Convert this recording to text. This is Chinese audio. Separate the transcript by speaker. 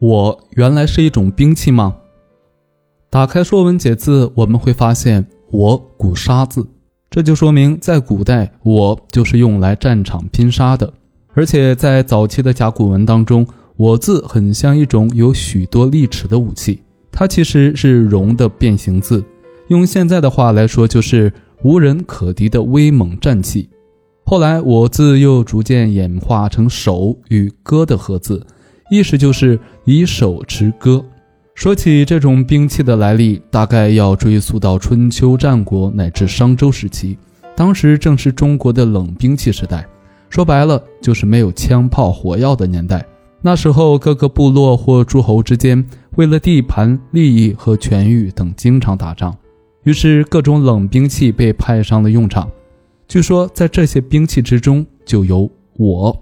Speaker 1: 我原来是一种兵器吗？打开《说文解字》，我们会发现“我”古杀字，这就说明在古代，我就是用来战场拼杀的。而且在早期的甲骨文当中，“我”字很像一种有许多利齿的武器，它其实是“戎”的变形字，用现在的话来说，就是无人可敌的威猛战气。后来，“我”字又逐渐演化成“手”与“戈”的合字。意思就是以手持戈。说起这种兵器的来历，大概要追溯到春秋战国乃至商周时期。当时正是中国的冷兵器时代，说白了就是没有枪炮火药的年代。那时候，各个部落或诸侯之间为了地盘、利益和权欲等，经常打仗。于是，各种冷兵器被派上了用场。据说，在这些兵器之中，就有我。